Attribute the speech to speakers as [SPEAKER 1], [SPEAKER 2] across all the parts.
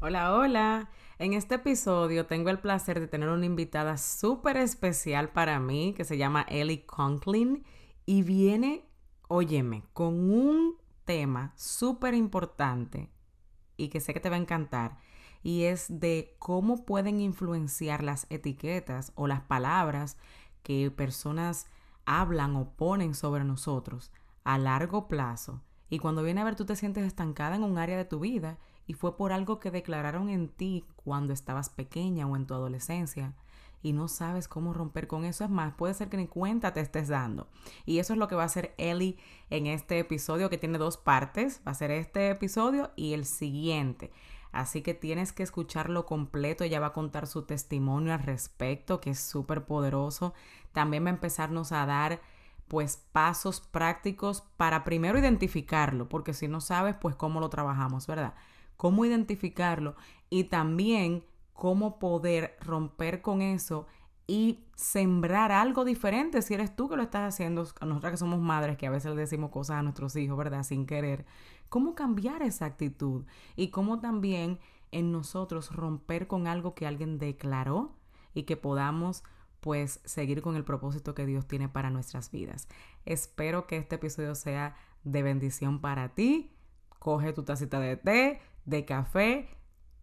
[SPEAKER 1] Hola, hola. En este episodio tengo el placer de tener una invitada súper especial para mí que se llama Ellie Conklin y viene, óyeme, con un tema súper importante y que sé que te va a encantar y es de cómo pueden influenciar las etiquetas o las palabras que personas hablan o ponen sobre nosotros a largo plazo. Y cuando viene a ver tú te sientes estancada en un área de tu vida y fue por algo que declararon en ti cuando estabas pequeña o en tu adolescencia y no sabes cómo romper con eso. Es más, puede ser que ni cuenta te estés dando. Y eso es lo que va a hacer Ellie en este episodio que tiene dos partes. Va a ser este episodio y el siguiente. Así que tienes que escucharlo completo. Ella va a contar su testimonio al respecto, que es súper poderoso. También va a empezarnos a dar pues pasos prácticos para primero identificarlo, porque si no sabes, pues cómo lo trabajamos, ¿verdad? Cómo identificarlo y también cómo poder romper con eso y sembrar algo diferente si eres tú que lo estás haciendo, nosotras que somos madres que a veces le decimos cosas a nuestros hijos, ¿verdad? Sin querer. ¿Cómo cambiar esa actitud? Y cómo también en nosotros romper con algo que alguien declaró y que podamos pues seguir con el propósito que Dios tiene para nuestras vidas. Espero que este episodio sea de bendición para ti. Coge tu tacita de té, de café,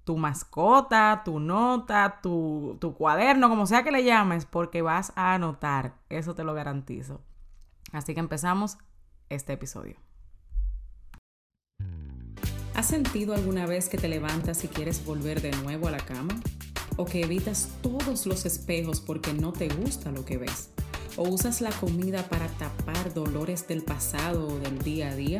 [SPEAKER 1] tu mascota, tu nota, tu, tu cuaderno, como sea que le llames, porque vas a anotar. Eso te lo garantizo. Así que empezamos este episodio. ¿Has sentido alguna vez que te levantas y quieres volver de nuevo a la cama? ¿O que evitas todos los espejos porque no te gusta lo que ves? ¿O usas la comida para tapar dolores del pasado o del día a día?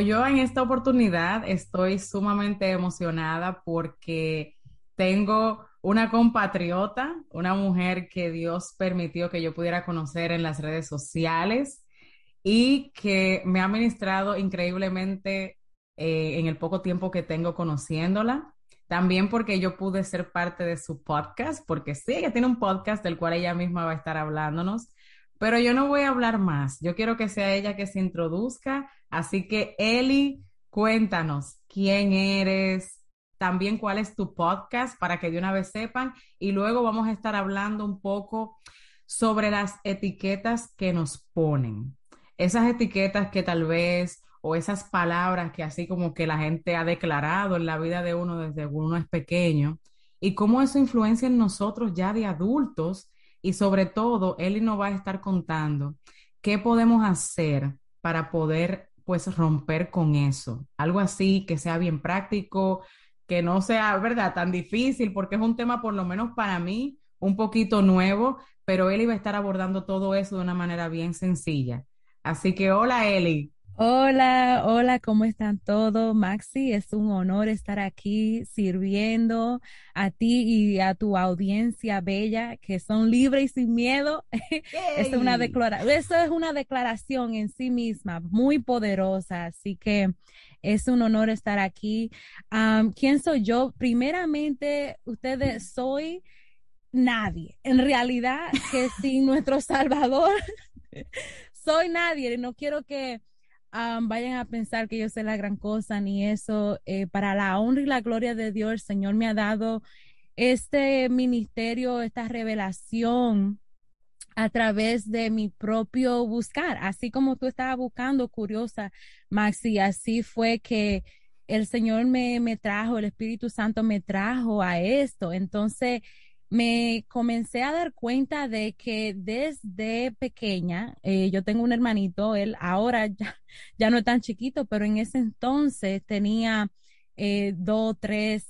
[SPEAKER 1] Pues yo en esta oportunidad estoy sumamente emocionada porque tengo una compatriota, una mujer que Dios permitió que yo pudiera conocer en las redes sociales y que me ha ministrado increíblemente eh, en el poco tiempo que tengo conociéndola. También porque yo pude ser parte de su podcast, porque sí, ella tiene un podcast del cual ella misma va a estar hablándonos. Pero yo no voy a hablar más. Yo quiero que sea ella que se introduzca. Así que, Eli, cuéntanos quién eres, también cuál es tu podcast para que de una vez sepan. Y luego vamos a estar hablando un poco sobre las etiquetas que nos ponen. Esas etiquetas que tal vez, o esas palabras que así como que la gente ha declarado en la vida de uno desde uno es pequeño, y cómo eso influencia en nosotros ya de adultos y sobre todo, Eli nos va a estar contando qué podemos hacer para poder pues romper con eso. Algo así que sea bien práctico, que no sea, ¿verdad?, tan difícil, porque es un tema por lo menos para mí un poquito nuevo, pero Eli va a estar abordando todo eso de una manera bien sencilla. Así que hola Eli.
[SPEAKER 2] Hola, hola, ¿cómo están todos? Maxi, es un honor estar aquí sirviendo a ti y a tu audiencia bella, que son libres y sin miedo. es una eso es una declaración en sí misma, muy poderosa, así que es un honor estar aquí. ¿Quién soy yo? Primeramente, ustedes soy nadie. En realidad, que sin nuestro Salvador, soy nadie. No quiero que vayan a pensar que yo sé la gran cosa ni eso. Eh, para la honra y la gloria de Dios, el Señor me ha dado este ministerio, esta revelación a través de mi propio buscar, así como tú estabas buscando, curiosa, Maxi, así fue que el Señor me, me trajo, el Espíritu Santo me trajo a esto. Entonces, me comencé a dar cuenta de que desde pequeña, eh, yo tengo un hermanito, él ahora ya, ya, no es tan chiquito, pero en ese entonces tenía eh, dos, tres,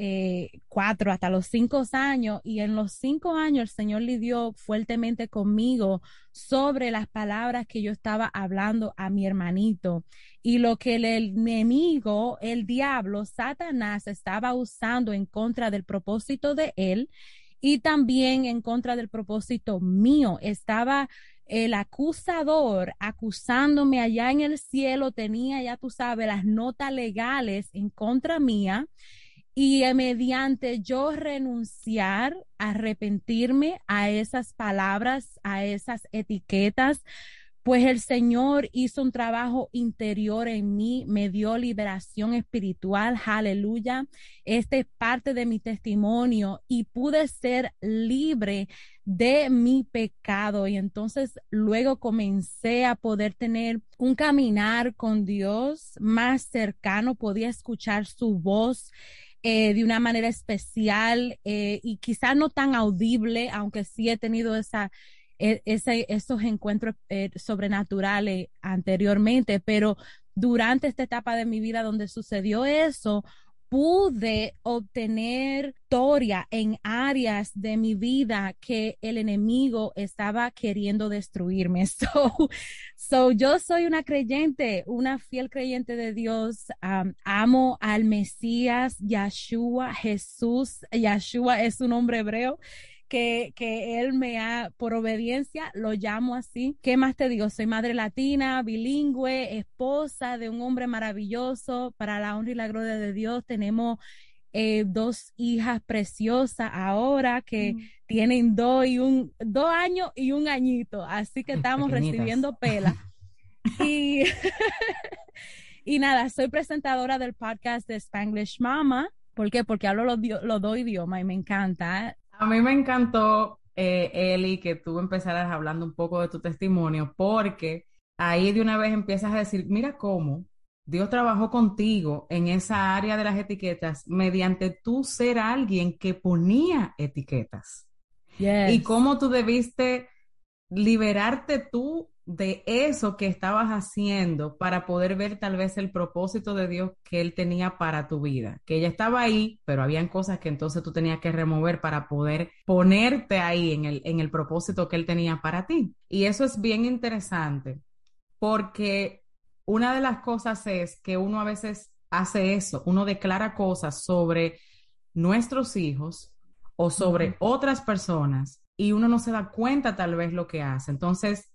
[SPEAKER 2] eh, cuatro hasta los cinco años y en los cinco años el Señor lidió fuertemente conmigo sobre las palabras que yo estaba hablando a mi hermanito y lo que el enemigo, el diablo, Satanás estaba usando en contra del propósito de él y también en contra del propósito mío. Estaba el acusador acusándome allá en el cielo, tenía, ya tú sabes, las notas legales en contra mía y mediante yo renunciar, arrepentirme a esas palabras, a esas etiquetas, pues el Señor hizo un trabajo interior en mí, me dio liberación espiritual, aleluya. Este es parte de mi testimonio y pude ser libre de mi pecado. Y entonces luego comencé a poder tener un caminar con Dios más cercano, podía escuchar su voz. Eh, de una manera especial eh, y quizá no tan audible, aunque sí he tenido esa e, ese, esos encuentros eh, sobrenaturales anteriormente, pero durante esta etapa de mi vida donde sucedió eso, pude obtener victoria en áreas de mi vida que el enemigo estaba queriendo destruirme. So, so yo soy una creyente, una fiel creyente de Dios. amo al Mesías, Yahshua, Jesús. Yahshua es un nombre hebreo que, que él me ha, por obediencia, lo llamo así. ¿Qué más te digo? Soy madre latina, bilingüe, esposa de un hombre maravilloso, para la honra y la gloria de Dios. Tenemos eh, dos hijas preciosas ahora que mm. tienen dos y un dos años y un añito, así que estamos recibiendo pela. y, y nada, soy presentadora del podcast de Spanglish Mama. ¿Por qué? Porque hablo los, los dos idiomas y me encanta.
[SPEAKER 1] A mí me encantó, eh, Eli, que tú empezaras hablando un poco de tu testimonio, porque ahí de una vez empiezas a decir, mira cómo Dios trabajó contigo en esa área de las etiquetas mediante tú ser alguien que ponía etiquetas. Y cómo tú debiste liberarte tú de eso que estabas haciendo para poder ver tal vez el propósito de Dios que Él tenía para tu vida, que ella estaba ahí, pero habían cosas que entonces tú tenías que remover para poder ponerte ahí en el, en el propósito que Él tenía para ti. Y eso es bien interesante porque una de las cosas es que uno a veces hace eso, uno declara cosas sobre nuestros hijos o sobre otras personas y uno no se da cuenta tal vez lo que hace. Entonces,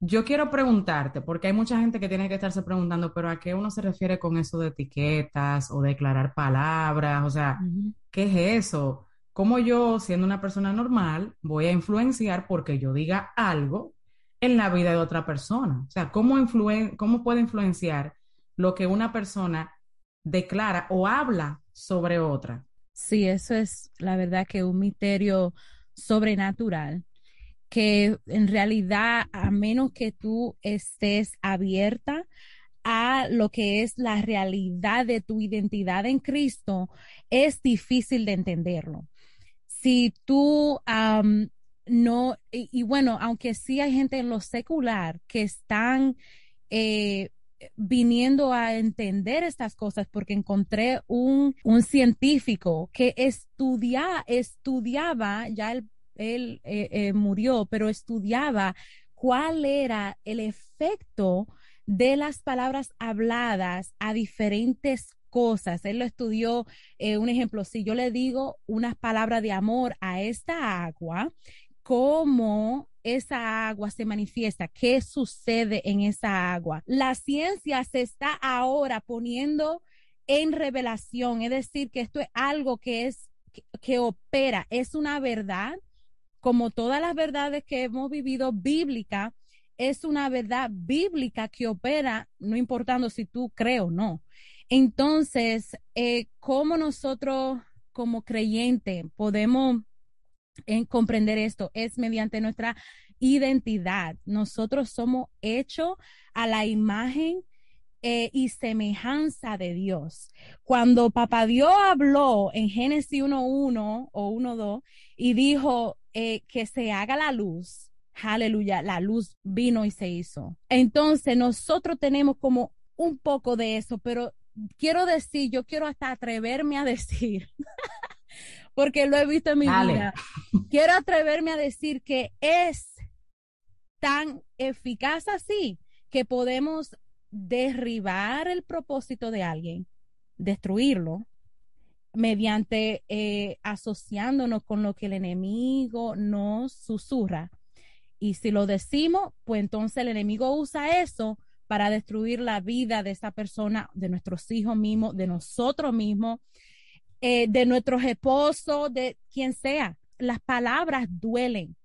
[SPEAKER 1] yo quiero preguntarte, porque hay mucha gente que tiene que estarse preguntando, pero ¿a qué uno se refiere con eso de etiquetas o declarar palabras? O sea, ¿qué es eso? ¿Cómo yo, siendo una persona normal, voy a influenciar porque yo diga algo en la vida de otra persona? O sea, ¿cómo, cómo puede influenciar lo que una persona declara o habla sobre otra?
[SPEAKER 2] Sí, eso es la verdad que un misterio sobrenatural que en realidad, a menos que tú estés abierta a lo que es la realidad de tu identidad en Cristo, es difícil de entenderlo. Si tú no, y, bueno, aunque sí hay gente en lo secular que están eh, viniendo a entender estas cosas porque encontré un, un científico que estudia, estudiaba ya el él eh, eh, murió, pero estudiaba cuál era el efecto de las palabras habladas a diferentes cosas. Él lo estudió, eh, un ejemplo, si yo le digo unas palabras de amor a esta agua, cómo esa agua se manifiesta, qué sucede en esa agua. La ciencia se está ahora poniendo en revelación, es decir, que esto es algo que es que opera, es una verdad como todas las verdades que hemos vivido bíblica, es una verdad bíblica que opera, no importando si tú crees o no. Entonces, eh, ¿cómo nosotros como creyente podemos eh, comprender esto? Es mediante nuestra identidad. Nosotros somos hechos a la imagen eh, y semejanza de Dios. Cuando Papá Dios habló en Génesis 1.1 o 1.2 y dijo eh, que se haga la luz, aleluya, la luz vino y se hizo. Entonces nosotros tenemos como un poco de eso, pero quiero decir, yo quiero hasta atreverme a decir, porque lo he visto en mi vida, quiero atreverme a decir que es tan eficaz así que podemos derribar el propósito de alguien, destruirlo, mediante eh, asociándonos con lo que el enemigo nos susurra. Y si lo decimos, pues entonces el enemigo usa eso para destruir la vida de esa persona, de nuestros hijos mismos, de nosotros mismos, eh, de nuestros esposos, de quien sea. Las palabras duelen.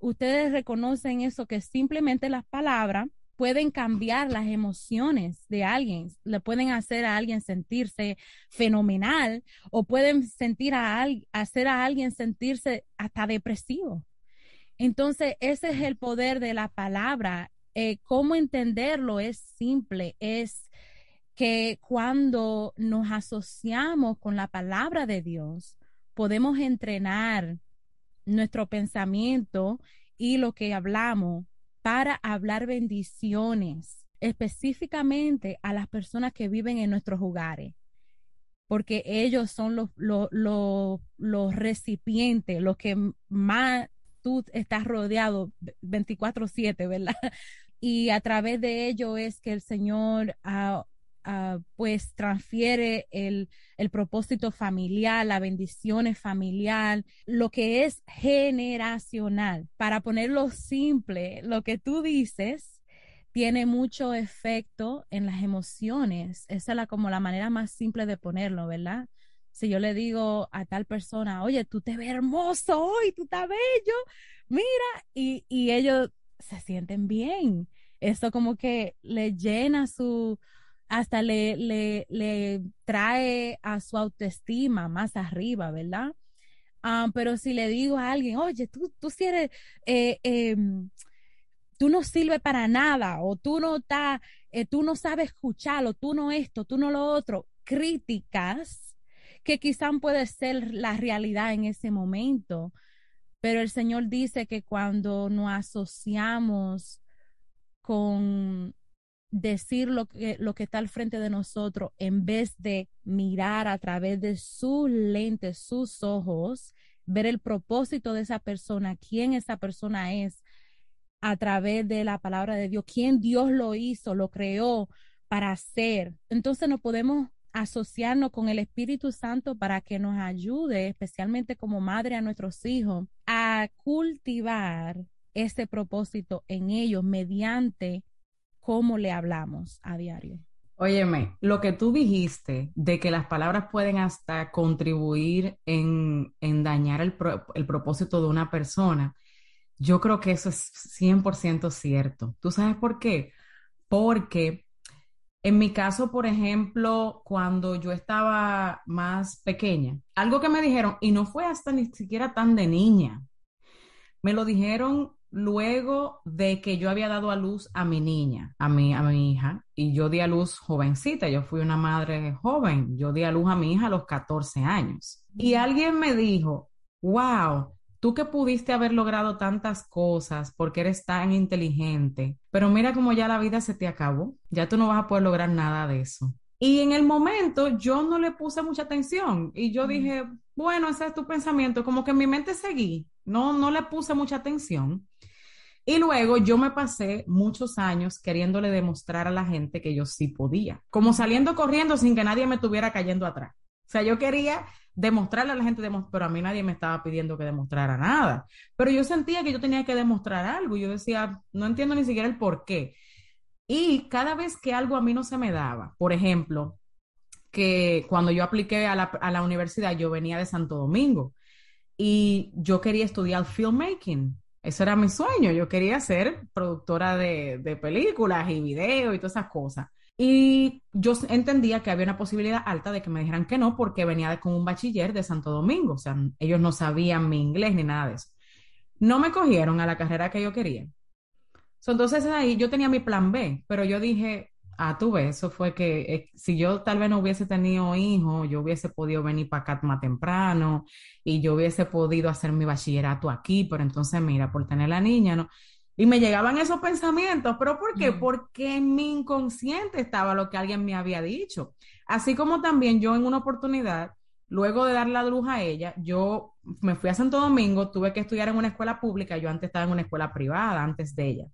[SPEAKER 2] Ustedes reconocen eso, que simplemente las palabras pueden cambiar las emociones de alguien, le pueden hacer a alguien sentirse fenomenal o pueden sentir a hacer a alguien sentirse hasta depresivo. Entonces, ese es el poder de la palabra. Eh, ¿Cómo entenderlo? Es simple, es que cuando nos asociamos con la palabra de Dios, podemos entrenar nuestro pensamiento y lo que hablamos para hablar bendiciones específicamente a las personas que viven en nuestros hogares, porque ellos son los, los, los, recipientes, los que más tú estás rodeado 24/7, ¿verdad? Y a través de ello es que el Señor ha Ah, pues transfiere el, el, propósito familiar, la bendición familiar, lo que es generacional. Para ponerlo simple, lo que tú dices tiene mucho efecto en las emociones. Esa es la, como la manera más simple de ponerlo, ¿verdad? Si yo le digo a tal persona, oye, tú te ves hermoso hoy, tú estás bello, mira, y, y ellos se sienten bien. Eso como que le llena su, hasta le, le, le trae a su autoestima más arriba, ¿verdad? Ah, pero si le digo a alguien, oye, tú, tú si eres, eh, em, tú no sirves para nada, o tú no está, eh, tú no sabes escucharlo, tú no esto, tú no lo otro, críticas que quizás puede ser la realidad en ese momento, pero el Señor dice que cuando nos asociamos con decir lo que, lo que está al frente de nosotros en vez de mirar a través de sus lentes, sus ojos, ver el propósito de esa persona, quién esa persona es a través de la palabra de Dios, quién Dios lo hizo, lo creó para hacer. Entonces no podemos asociarnos con el Espíritu Santo para que nos ayude, especialmente como madre a nuestros hijos, a cultivar ese propósito en ellos mediante cómo le hablamos a diario.
[SPEAKER 1] Óyeme, lo que tú dijiste de que las palabras pueden hasta contribuir en, dañar el, el propósito de una persona, yo creo que eso es 100% cierto. ¿Tú sabes por qué? Porque en mi caso, por ejemplo, cuando yo estaba más pequeña, algo que me dijeron, y no fue hasta ni siquiera tan de niña, me lo dijeron luego de que yo había dado a luz a mi niña, a mi, a mi hija, y yo di a luz jovencita, yo fui una madre joven, yo di a luz a mi hija a los 14 años. Y alguien me dijo, wow, tú que pudiste haber logrado tantas cosas porque eres tan inteligente, pero mira cómo ya la vida se te acabó, ya tú no vas a poder lograr nada de eso. Y en el momento yo no le puse mucha atención y yo dije, bueno, ese es tu pensamiento, como que en mi mente seguí, no, no le puse mucha atención. Y luego yo me pasé muchos años queriéndole demostrar a la gente que yo sí podía, como saliendo corriendo sin que nadie me estuviera cayendo atrás. O sea, yo quería demostrarle a la gente, pero a mí nadie me estaba pidiendo que demostrara nada. Pero yo sentía que yo tenía que demostrar algo. Yo decía, no entiendo ni siquiera el por qué. Y cada vez que algo a mí no se me daba, por ejemplo, que cuando yo apliqué a la, a la universidad, yo venía de Santo Domingo y yo quería estudiar filmmaking. Eso era mi sueño. Yo quería ser productora de, películas y videos y todas esas cosas. Y yo entendía que había una posibilidad alta de que me dijeran que no porque venía con un bachiller de Santo Domingo. O sea, ellos no sabían mi inglés ni nada de eso. No me cogieron a la carrera que yo quería. entonces ahí yo tenía mi plan B, pero yo dije, ah, tú ves, eso fue que eh, si yo tal vez no hubiese tenido hijos, yo hubiese podido venir para acá más temprano y yo hubiese podido hacer mi bachillerato aquí, pero entonces mira, por tener la niña, ¿no? Y me llegaban esos pensamientos, pero ¿por qué? Porque en mi inconsciente estaba lo que alguien me había dicho. Así como también yo en una oportunidad, luego de dar la luz a ella, yo me fui a Santo Domingo, tuve que estudiar en una escuela pública, yo antes estaba en una escuela privada, antes de ella.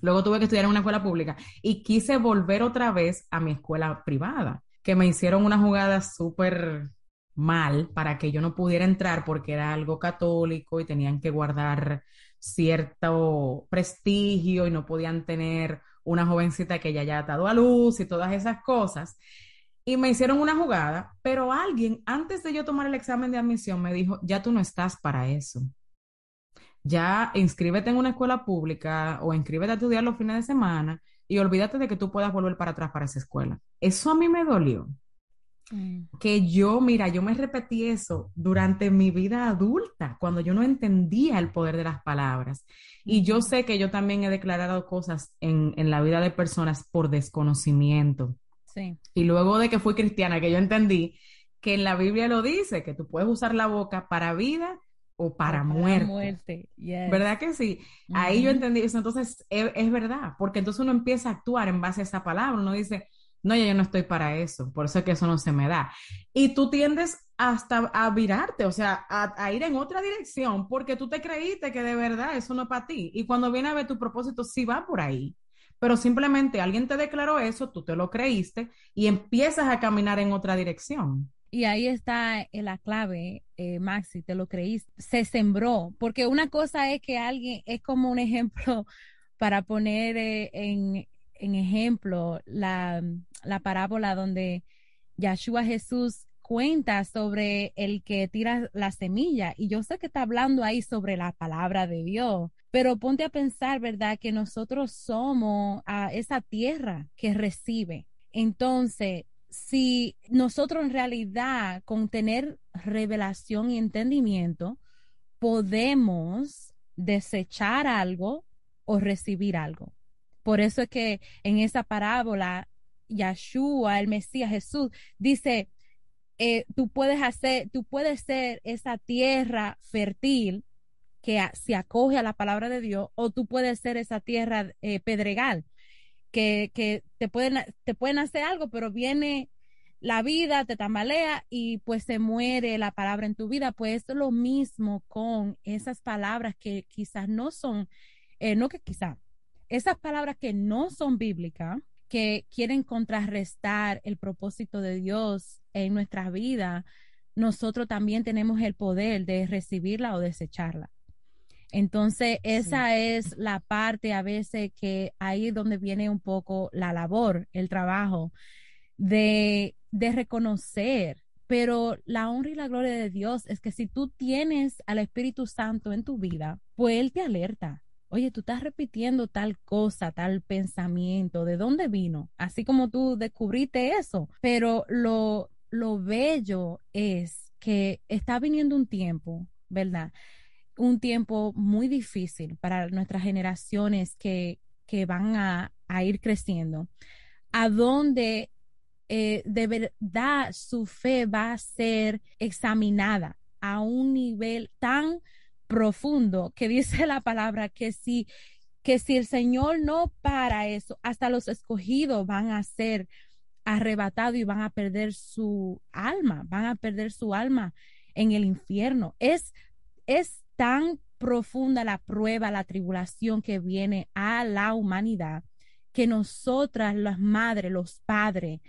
[SPEAKER 1] Luego tuve que estudiar en una escuela pública y quise volver otra vez a mi escuela privada, que me hicieron una jugada súper mal para que yo no pudiera entrar porque era algo católico y tenían que guardar cierto prestigio y no podían tener una jovencita que ya haya dado a luz y todas esas cosas. Y me hicieron una jugada, pero alguien antes de yo tomar el examen de admisión me dijo, ya tú no estás para eso. Ya inscríbete en una escuela pública o inscríbete a estudiar los fines de semana y olvídate de que tú puedas volver para atrás para esa escuela. Eso a mí me dolió. Mm. Que yo, mira, yo me repetí eso durante mi vida adulta, cuando yo no entendía el poder de las palabras. Y yo sé que yo también he declarado cosas en, en la vida de personas por desconocimiento. Sí. Y luego de que fui cristiana, que yo entendí que en la Biblia lo dice, que tú puedes usar la boca para vida o para, muerte. muerte. ¿Verdad que sí? Ahí yo entendí eso. Entonces, es, es, verdad, porque entonces uno empieza a actuar en base a esa palabra. Uno dice, no, ya yo no estoy para eso, por eso es que eso no se me da. Y tú tiendes hasta a virarte, o sea, a, ir en otra dirección, porque tú te creíste que de verdad eso no es para ti. Y cuando viene a ver tu propósito, sí va por ahí. Pero simplemente alguien te declaró eso, tú te lo creíste y empiezas a caminar en otra dirección.
[SPEAKER 2] Y ahí está la clave, eh, Maxi, te lo creíste, se sembró, porque una cosa es que alguien, es como un ejemplo para poner eh, en, ejemplo la, la parábola donde Yahshua Jesús cuenta sobre el que tira la semilla. Y yo sé que está hablando ahí sobre la palabra de Dios, pero ponte a pensar, ¿verdad? Que nosotros somos a esa tierra que recibe. Entonces, si nosotros en realidad con tener revelación y entendimiento, podemos desechar algo o recibir algo. Por eso es que en esa parábola, Yahshua, el Mesías Jesús, dice, eh, tú puedes hacer, tú puedes ser esa tierra fértil que se acoge a la palabra de Dios, o tú puedes ser esa tierra eh, pedregal, que, que te, pueden, te pueden hacer algo, pero viene la vida, te tambalea y pues se muere la palabra en tu vida. Pues es lo mismo con esas palabras que quizás no son, eh, no que quizás, esas palabras que no son bíblicas, que quieren contrarrestar el propósito de Dios en nuestra vida, nosotros también tenemos el poder de recibirla o desecharla. Entonces, esa es la parte a veces que ahí es donde viene un poco la labor, el trabajo de, de reconocer. Pero la honra y la gloria de Dios es que si tú tienes al Espíritu Santo en tu vida, pues Él te alerta oye, tú estás repitiendo tal cosa, tal pensamiento, ¿de dónde vino? Así como tú descubriste eso, pero lo, lo bello es que está viniendo un tiempo, ¿verdad? Un tiempo muy difícil para nuestras generaciones que, que van a, a ir creciendo, a donde eh, de verdad su fe va a ser examinada a un nivel tan profundo que dice la palabra que si que si el Señor no para eso, hasta los escogidos van a ser arrebatados y van a perder su alma, van a perder su alma en el infierno. Es, es tan profunda la prueba, la tribulación que viene a la humanidad, que nosotras, las madres, los padres,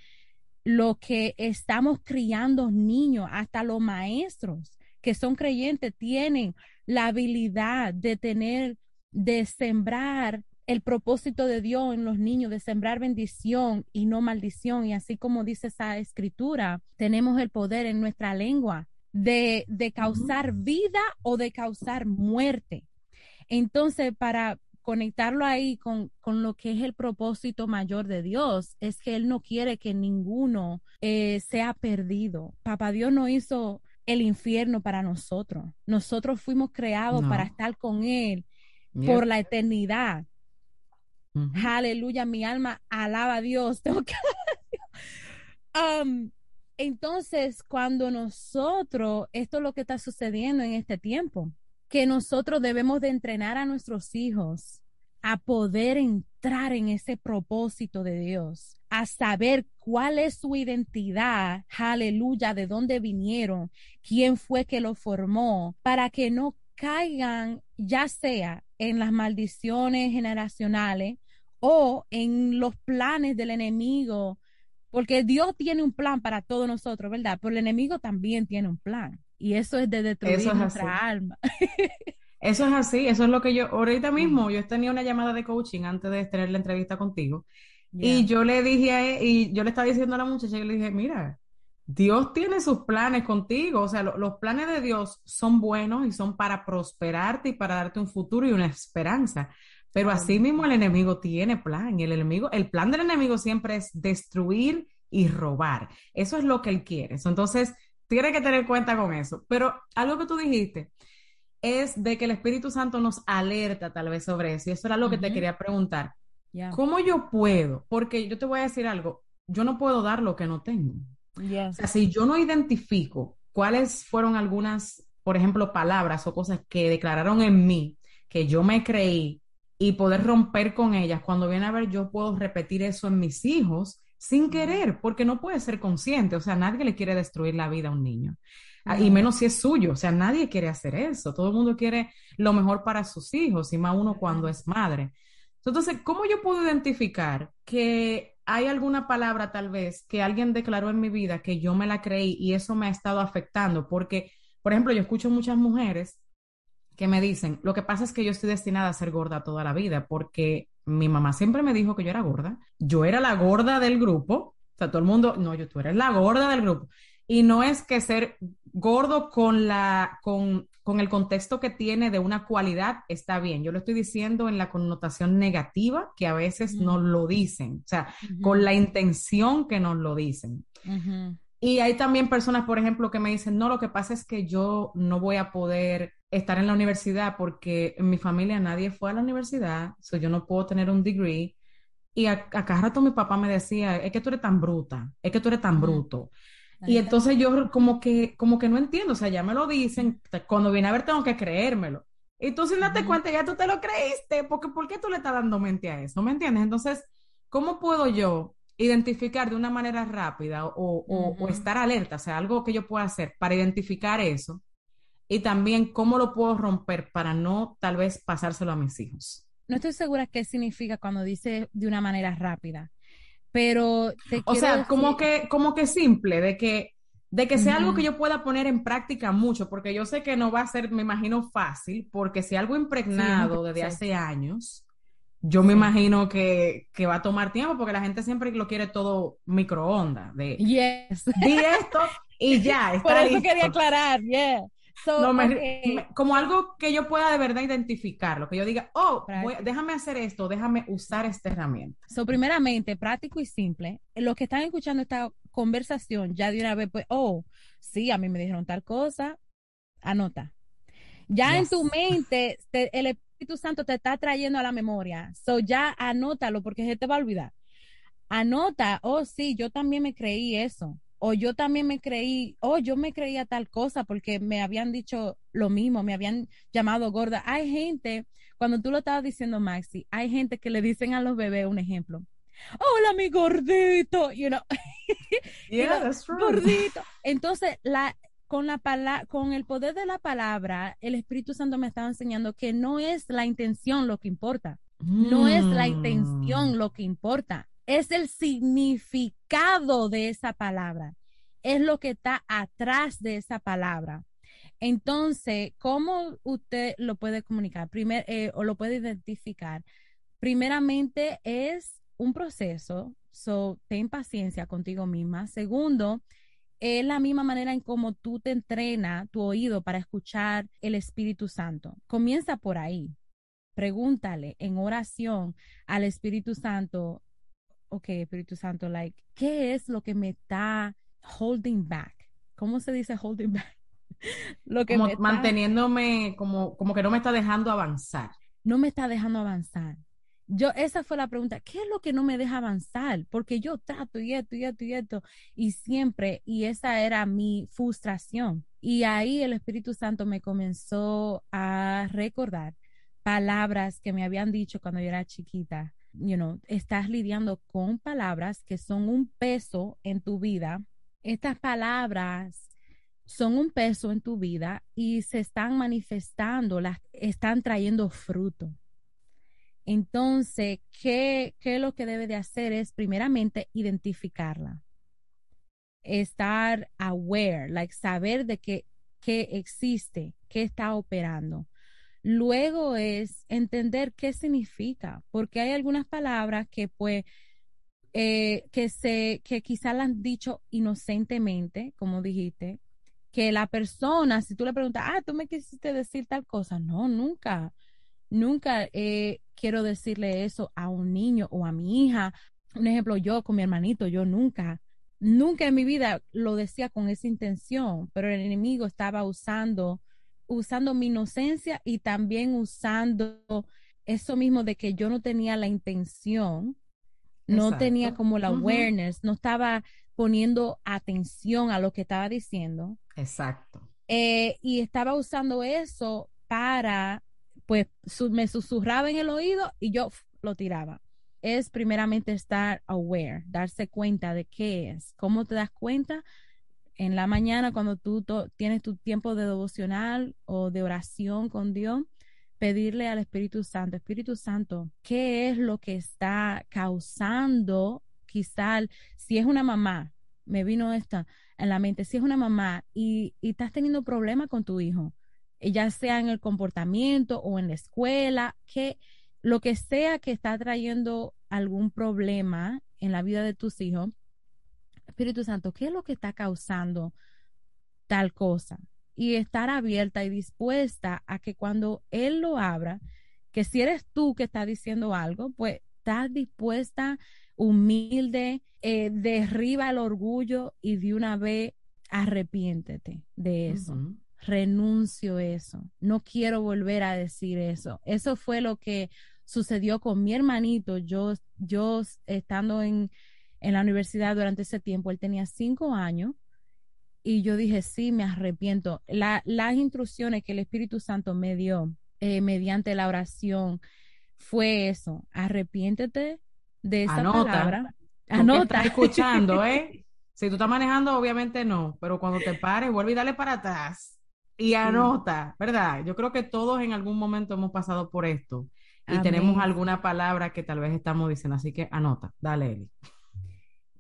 [SPEAKER 2] lo que estamos criando niños, hasta los maestros que son creyentes, tienen la habilidad de tener, de sembrar el propósito de Dios en los niños, de sembrar bendición y no maldición. Y así como dice esa escritura, tenemos el poder en nuestra lengua de, de causar vida o de causar muerte. Entonces, para conectarlo ahí con, con, lo que es el propósito mayor de Dios, es que Él no quiere que ninguno eh, sea perdido. Papá Dios no hizo el infierno para nosotros. Nosotros fuimos creados para estar con Él por la eternidad. Aleluya, mi alma alaba a Dios. Um, entonces, cuando nosotros, esto es lo que está sucediendo en este tiempo, que nosotros debemos de entrenar a nuestros hijos a poder entrar en ese propósito de Dios, a saber cuál es su identidad, aleluya, de dónde vinieron, quién fue que lo formó, para que no caigan ya sea en las maldiciones generacionales o en los planes del enemigo, porque Dios tiene un plan para todos nosotros, ¿verdad? Pero el enemigo también tiene un plan y eso es de destruir nuestra alma.
[SPEAKER 1] Eso es así, eso es lo que yo, ahorita mismo, yo tenía una llamada de coaching antes de tener la entrevista contigo, y yo le dije a él, y yo le estaba diciendo a la muchacha, yo le dije, mira, Dios tiene sus planes contigo, o sea, los planes de Dios son buenos y son para prosperarte y para darte un futuro y una esperanza. Pero así mismo el enemigo tiene plan y el enemigo, el plan del enemigo siempre es destruir y robar. Eso es lo que él quiere. Entonces, tiene que tener cuenta con eso. Pero algo que tú dijiste, es de que el Espíritu Santo nos alerta tal vez sobre eso. Y eso era lo que te quería preguntar. ¿Cómo yo puedo? Porque yo te voy a decir algo, yo no puedo dar lo que no tengo. O sea, si yo no identifico cuáles fueron algunas, por ejemplo, palabras o cosas que declararon en mí, que yo me creí, y poder romper con ellas, cuando viene a ver, yo puedo repetir eso en mis hijos sin querer, porque no puede ser consciente. O sea, nadie le quiere destruir la vida a un niño. Ah, y menos si es suyo, o sea, nadie quiere hacer eso, todo el mundo quiere lo mejor para sus hijos, y más uno cuando es madre. Entonces, ¿cómo yo puedo identificar que hay alguna palabra tal vez que alguien declaró en mi vida que yo me la creí y eso me ha estado afectando? Porque, por ejemplo, yo escucho muchas mujeres que me dicen, lo que pasa es que yo estoy destinada a ser gorda toda la vida porque mi mamá siempre me dijo que yo era gorda, yo era la gorda del grupo, o sea, todo el mundo, no, yo tú eres la gorda del grupo. Y no es que ser gordo con, la, con, con, el contexto que tiene de una cualidad está bien. Yo lo estoy diciendo en la connotación negativa que a veces nos lo dicen, o sea, con la intención que nos lo dicen. Y hay también personas, por ejemplo, que me dicen, no, lo que pasa es que yo no voy a poder estar en la universidad porque en mi familia nadie fue a la universidad, so yo no puedo tener un degree. Y a, a cada rato mi papá me decía, es que tú eres tan bruta, es que tú eres tan bruto. Y entonces yo como que, como que no entiendo, o sea, ya me lo dicen, cuando viene a ver tengo que creérmelo. Y tú sin darte cuenta, ya tú te lo creíste, porque ¿por qué tú le estás dando mente a eso? ¿Me entiendes? Entonces, ¿cómo puedo yo identificar de una manera rápida o, o, estar alerta, o sea, algo que yo pueda hacer para identificar eso? Y también, ¿cómo lo puedo romper para no tal vez pasárselo a mis hijos?
[SPEAKER 2] No estoy segura qué significa cuando dice de una manera rápida pero
[SPEAKER 1] o sea, como que como que simple de que de que sea algo que yo pueda poner en práctica mucho, porque yo sé que no va a ser, me imagino, fácil, porque si algo impregnado desde hace años, yo me imagino que, que, va a tomar tiempo, porque la gente siempre lo quiere todo microondas, de
[SPEAKER 2] yes.
[SPEAKER 1] di esto y ya.
[SPEAKER 2] Está Por eso quería aclarar, yeah
[SPEAKER 1] como algo que yo pueda de verdad identificar, lo que yo diga, oh, déjame hacer esto, déjame usar esta herramienta.
[SPEAKER 2] So, primeramente, práctico y simple. Los que están escuchando esta conversación ya de una vez, pues, oh, sí, a mí me dijeron tal cosa, anota. Ya en tu mente, el Espíritu Santo te está trayendo a la memoria. So, ya anótalo porque se te va a olvidar. Anota, oh, sí, yo también me creí eso o yo también me creí, o yo me creía tal cosa porque me habían dicho lo mismo, me habían llamado gorda. Hay gente, cuando tú lo estabas diciendo, Maxi, hay gente que le dicen a los bebés un ejemplo. Hola, mi gordito, you know.
[SPEAKER 1] Yeah, that's
[SPEAKER 2] Gordito. Entonces, la, con, la con el poder de la palabra, el Espíritu Santo me estaba enseñando que no es la intención lo que importa. No es la intención mm. lo que importa es el significado de esa palabra, es lo que está atrás de esa palabra. Entonces, ¿cómo usted lo puede comunicar Primer, eh, o lo puede identificar? Primeramente, es un proceso, so ten paciencia contigo misma. Segundo, es la misma manera en cómo tú te entrenas tu oído para escuchar el Espíritu Santo. Comienza por ahí. Pregúntale en oración al Espíritu Santo, ok, Espíritu Santo, like, ¿qué es lo que me está holding back? ¿Cómo se dice holding back?
[SPEAKER 1] lo que como manteniéndome, como, como que no me está dejando avanzar.
[SPEAKER 2] No me está dejando avanzar. Yo, esa fue la pregunta, ¿qué es lo que no me deja avanzar? Porque yo trato y esto y esto y esto, y siempre, y esa era mi frustración. Y ahí el Espíritu Santo me comenzó a recordar palabras que me habían dicho cuando yo era chiquita. You know, estás lidiando con palabras que son un peso en tu vida. Estas palabras son un peso en tu vida y se están manifestando, las están trayendo fruto. Entonces, ¿qué, ¿qué lo que debe de hacer? Es primeramente identificarla. Estar aware, like saber de que, que existe, que está operando. Luego es entender qué significa, porque hay algunas palabras que pues eh, que se que quizás las han dicho inocentemente, como dijiste, que la persona, si tú le preguntas, ah, tú me quisiste decir tal cosa, no, nunca, nunca eh, quiero decirle eso a un niño o a mi hija. Un ejemplo, yo con mi hermanito, yo nunca, nunca en mi vida lo decía con esa intención, pero el enemigo estaba usando, usando mi inocencia y también usando eso mismo de que yo no tenía la intención, no tenía como la awareness, no estaba poniendo atención a lo que estaba diciendo.
[SPEAKER 1] Exacto.
[SPEAKER 2] Eh, y estaba usando eso para pues me susurraba en el oído y yo lo tiraba. Es primeramente estar aware, darse cuenta de qué es. ¿Cómo te das cuenta? En la mañana cuando tú tienes tu tiempo de devocional o de oración con Dios, pedirle al Espíritu Santo, Espíritu Santo, ¿qué es lo que está causando quizá si es una mamá? Me vino esta en la mente, si es una mamá y, y estás teniendo problemas con tu hijo, ya sea en el comportamiento o en la escuela, que lo que sea que está trayendo algún problema en la vida de tus hijos, Espíritu Santo, ¿qué es lo que está causando tal cosa? Y estar abierta y dispuesta a que cuando Él lo abra, que si eres tú que está diciendo algo, pues estás dispuesta, humilde, eh, derriba el orgullo y de una vez arrepiéntete de eso renuncio eso, no quiero volver a decir eso. Eso fue lo que sucedió con mi hermanito. Yo, yo estando en, en la universidad durante ese tiempo, él tenía cinco años y yo dije, sí, me arrepiento. La, las instrucciones que el Espíritu Santo me dio eh, mediante la oración fue eso, arrepiéntete de esa palabra.
[SPEAKER 1] Anota. escuchando, ¿eh? Si tú estás manejando, obviamente no, pero cuando te pares, vuelve y dale para atrás y anota, ¿verdad? Yo creo que todos en algún momento hemos pasado por esto y tenemos alguna palabra que tal vez estamos diciendo, así que anota, dale, Eli.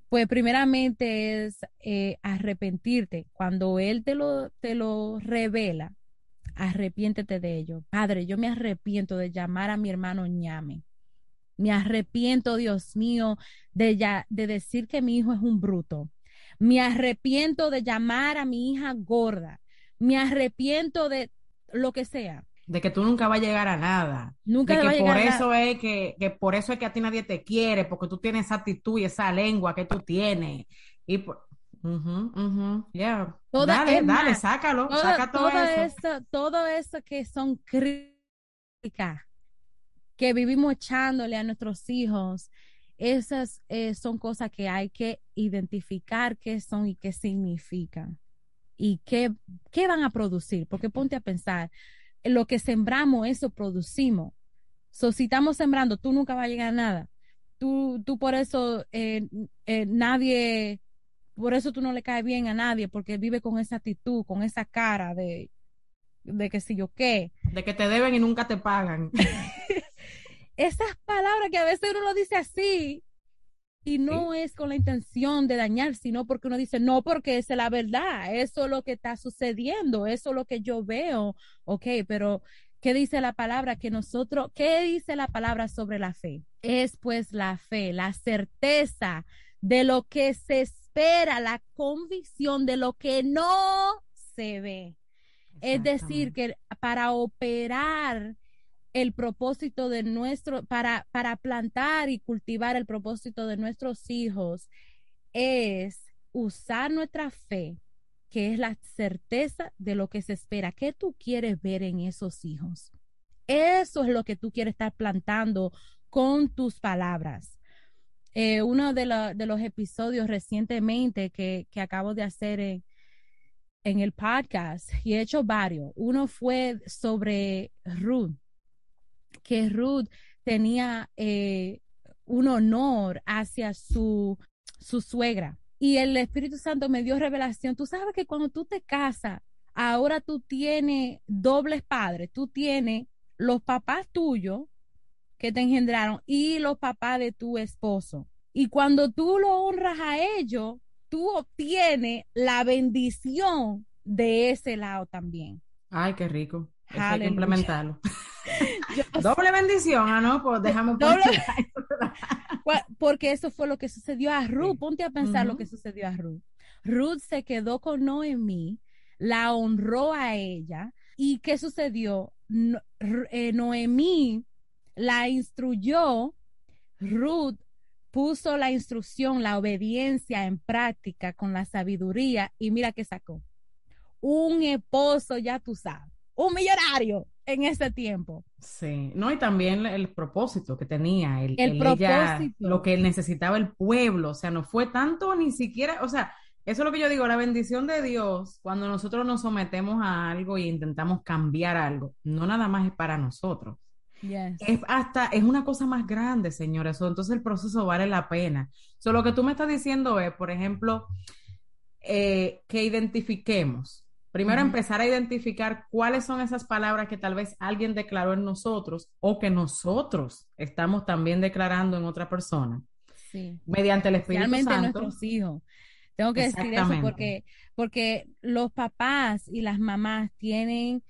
[SPEAKER 2] Pues primeramente es eh, arrepentirte. Cuando Él te lo, te lo revela, arrepiéntete de ello. Padre, yo me arrepiento de llamar a mi hermano ñame. Me arrepiento, Dios mío, de, ya, de decir que mi hijo es un bruto. Me arrepiento de llamar a mi hija gorda me arrepiento de lo que sea.
[SPEAKER 1] De que tú nunca vas a llegar a nada. Nunca de que por eso es que, que, por eso es que a ti nadie te quiere, porque tú tienes esa actitud y esa lengua que tú tienes. Y por, yeah. dale, dale, sácalo, saca todo, eso.
[SPEAKER 2] Todo eso que son críticas que vivimos echándole a nuestros hijos, esas eh, son cosas que hay que identificar qué son y qué significan y qué, qué van a producir, porque ponte a pensar, lo que sembramos, eso producimos. So, si estamos sembrando, tú nunca vas a llegar a nada. Tú, tú por eso, eh, eh, nadie, por eso tú no le caes bien a nadie, porque vive con esa actitud, con esa cara de, de que si yo qué.
[SPEAKER 1] De que te deben y nunca te pagan.
[SPEAKER 2] Esas palabras que a veces uno lo dice así, y no es con la intención de dañar, sino porque uno dice, no, porque es la verdad, eso es lo que está sucediendo, eso es lo que yo veo, ok, pero ¿qué dice la palabra? Que nosotros, ¿qué dice la palabra sobre la fe? Es pues la fe, la certeza de lo que se espera, la convicción de lo que no se ve. Es decir, que para operar el propósito de nuestro, para, para plantar y cultivar el propósito de nuestros hijos es usar nuestra fe, que es la certeza de lo que se espera. ¿Qué tú quieres ver en esos hijos? Eso es lo que tú quieres estar plantando con tus palabras. Eh, uno de, los episodios recientemente que, que acabo de hacer en, en el podcast, y he hecho varios, uno fue sobre Ruth que Ruth tenía eh, un honor hacia su, su suegra. Y el Espíritu Santo me dio revelación. Tú sabes que cuando tú te casas, ahora tú tienes dobles padres. Tú tienes los papás tuyos que te engendraron y los papás de tu esposo. Y cuando tú lo honras a ellos, tú obtienes la bendición de ese lado también.
[SPEAKER 1] Ay, qué rico. Hay que implementarlo. Doble bendición, ¿ah, no? Pues déjame Doble...
[SPEAKER 2] Porque eso fue lo que sucedió a Ruth. Ponte a pensar lo que sucedió a Ruth. Ruth se quedó con Noemí, la honró a ella. ¿Y qué sucedió? Eh, Noemí la instruyó. Ruth puso la instrucción, la obediencia en práctica con la sabiduría y mira qué sacó. Un esposo, ya tú sabes, un millonario en ese tiempo.
[SPEAKER 1] Sí, no, y también el propósito que tenía, el, el, propósito. lo que necesitaba el pueblo, o sea, no fue tanto ni siquiera, o sea, eso es lo que yo digo, la bendición de Dios, cuando nosotros nos sometemos a algo y intentamos cambiar algo, no nada más es para nosotros. Es hasta, es una cosa más grande, señores. Entonces el proceso vale la pena. So, lo que tú me estás diciendo es, por ejemplo, eh, que identifiquemos Primero, empezar a identificar cuáles son esas palabras que tal vez alguien declaró en nosotros o que nosotros estamos también declarando en otra persona. Sí. Mediante el Espíritu Realmente Santo.
[SPEAKER 2] nuestros hijos. Tengo que decir eso porque, porque los papás y las mamás tienen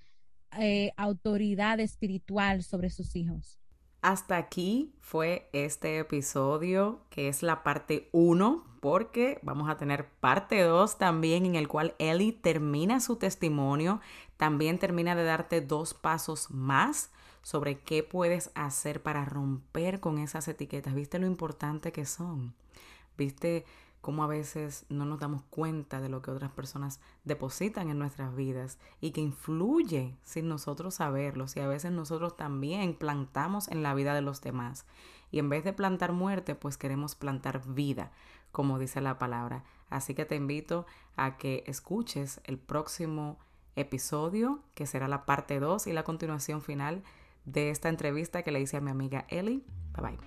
[SPEAKER 2] eh, autoridad espiritual sobre sus hijos.
[SPEAKER 1] Hasta aquí fue este episodio, que es la parte 1, porque vamos a tener parte 2 también en el cual Ellie termina su testimonio, también termina de darte dos pasos más sobre qué puedes hacer para romper con esas etiquetas. ¿Viste lo importante que son? ¿Viste cómo a veces no nos damos cuenta de lo que otras personas depositan en nuestras vidas y que influye sin nosotros saberlo. Y a veces nosotros también plantamos en la vida de los demás. Y en vez de plantar muerte, pues queremos plantar vida, como dice la palabra. Así que te invito a que escuches el próximo episodio, que será la parte 2 y la continuación final de esta entrevista que le hice a mi amiga Ellie. Bye bye.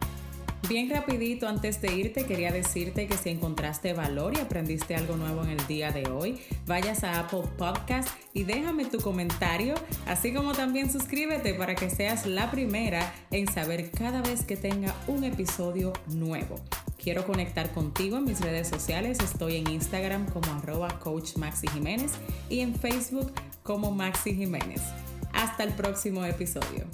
[SPEAKER 1] Bien rapidito, antes de irte, quería decirte que si encontraste valor y aprendiste algo nuevo en el día de hoy, vayas a Apple Podcast y déjame tu comentario, así como también suscríbete para que seas la primera en saber cada vez que tenga un episodio nuevo. Quiero conectar contigo en mis redes sociales, estoy en Instagram como arroba coach Maxi Jiménez y en Facebook como Maxi Jiménez. Hasta el próximo episodio.